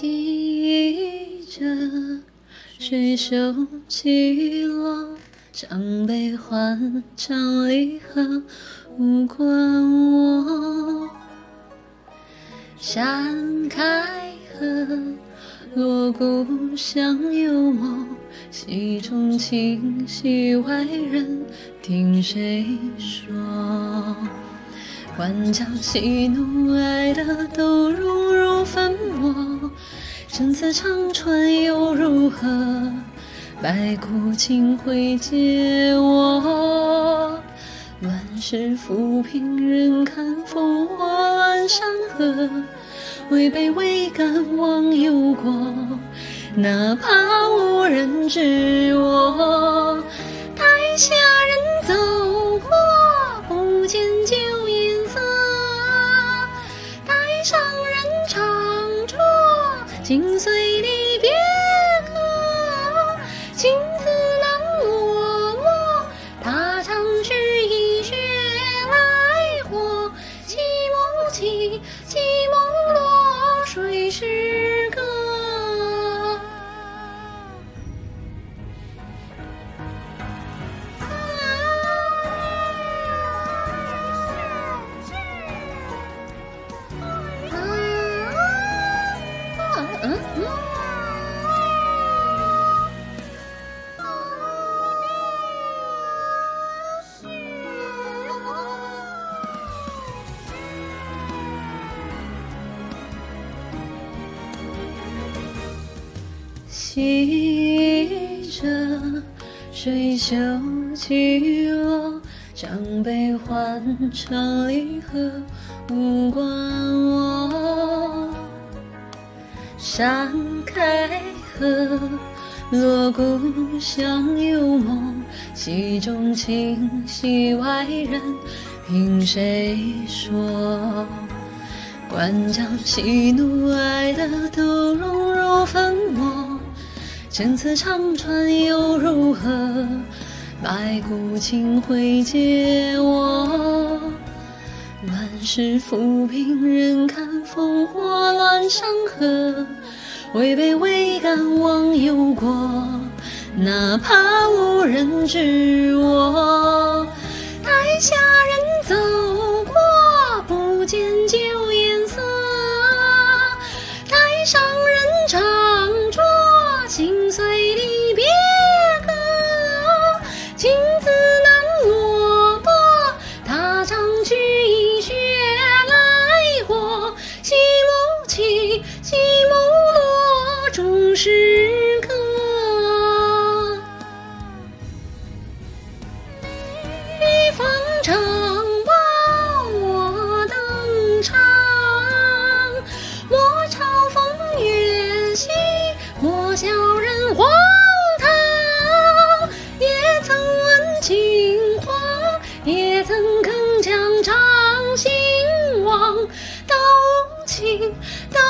记着水袖起落，江北欢唱离合，无关我。山开合，锣鼓响幽默，戏中情，戏外人，听谁说？欢叫喜怒哀乐都融入，生死长川又如何？白骨青灰皆我。乱世浮萍人看烽火乱山河，位卑未敢忘忧国，哪怕无人知我。台下人为你变洗着水袖起落，江北欢唱离合，无关我。山开合，锣鼓响幽默，戏中情，戏外人，凭谁说？关将喜怒哀乐都融入粉墨，生死长川又如何？白骨青灰皆我。乱世浮萍人看烽火乱山河，位卑未敢忘忧国，哪怕无人知我。幕起，戏幕落，终是歌。一方长把我登场，莫嘲风月戏，莫笑人荒唐。也曾问情话，也曾铿锵唱兴亡，到无情，到，